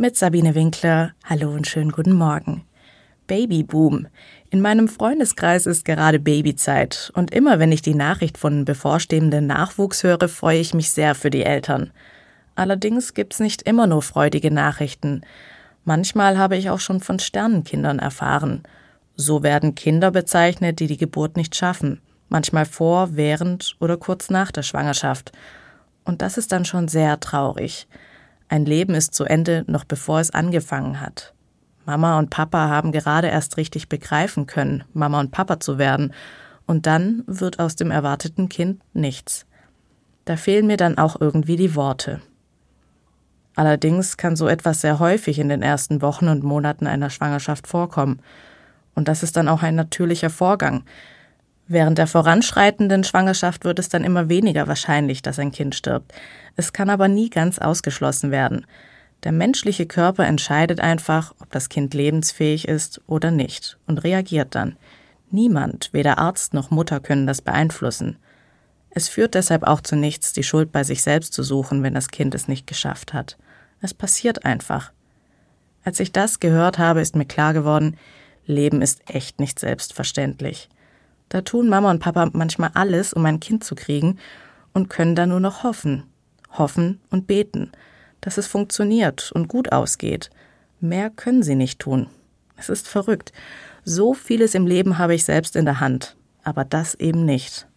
Mit Sabine Winkler. Hallo und schönen guten Morgen. Babyboom. In meinem Freundeskreis ist gerade Babyzeit und immer wenn ich die Nachricht von bevorstehenden Nachwuchs höre, freue ich mich sehr für die Eltern. Allerdings gibt's nicht immer nur freudige Nachrichten. Manchmal habe ich auch schon von Sternenkindern erfahren. So werden Kinder bezeichnet, die die Geburt nicht schaffen, manchmal vor, während oder kurz nach der Schwangerschaft. Und das ist dann schon sehr traurig. Ein Leben ist zu Ende, noch bevor es angefangen hat. Mama und Papa haben gerade erst richtig begreifen können, Mama und Papa zu werden, und dann wird aus dem erwarteten Kind nichts. Da fehlen mir dann auch irgendwie die Worte. Allerdings kann so etwas sehr häufig in den ersten Wochen und Monaten einer Schwangerschaft vorkommen. Und das ist dann auch ein natürlicher Vorgang. Während der voranschreitenden Schwangerschaft wird es dann immer weniger wahrscheinlich, dass ein Kind stirbt. Es kann aber nie ganz ausgeschlossen werden. Der menschliche Körper entscheidet einfach, ob das Kind lebensfähig ist oder nicht und reagiert dann. Niemand, weder Arzt noch Mutter können das beeinflussen. Es führt deshalb auch zu nichts, die Schuld bei sich selbst zu suchen, wenn das Kind es nicht geschafft hat. Es passiert einfach. Als ich das gehört habe, ist mir klar geworden, Leben ist echt nicht selbstverständlich. Da tun Mama und Papa manchmal alles, um ein Kind zu kriegen und können da nur noch hoffen. Hoffen und beten, dass es funktioniert und gut ausgeht. Mehr können sie nicht tun. Es ist verrückt. So vieles im Leben habe ich selbst in der Hand, aber das eben nicht.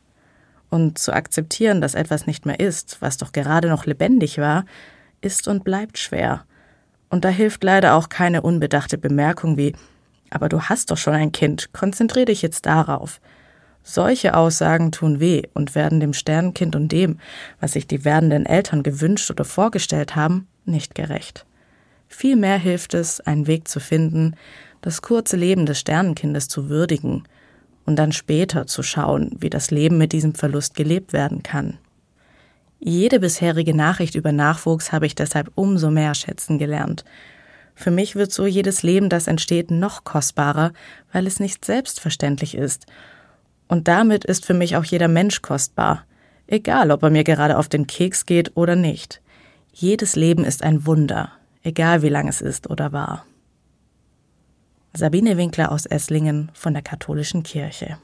Und zu akzeptieren, dass etwas nicht mehr ist, was doch gerade noch lebendig war, ist und bleibt schwer. Und da hilft leider auch keine unbedachte Bemerkung wie Aber du hast doch schon ein Kind, konzentrier dich jetzt darauf. Solche Aussagen tun weh und werden dem Sternenkind und dem, was sich die werdenden Eltern gewünscht oder vorgestellt haben, nicht gerecht. Vielmehr hilft es, einen Weg zu finden, das kurze Leben des Sternenkindes zu würdigen und dann später zu schauen, wie das Leben mit diesem Verlust gelebt werden kann. Jede bisherige Nachricht über Nachwuchs habe ich deshalb umso mehr schätzen gelernt. Für mich wird so jedes Leben, das entsteht, noch kostbarer, weil es nicht selbstverständlich ist und damit ist für mich auch jeder Mensch kostbar, egal ob er mir gerade auf den Keks geht oder nicht. Jedes Leben ist ein Wunder, egal wie lang es ist oder war. Sabine Winkler aus Esslingen von der Katholischen Kirche.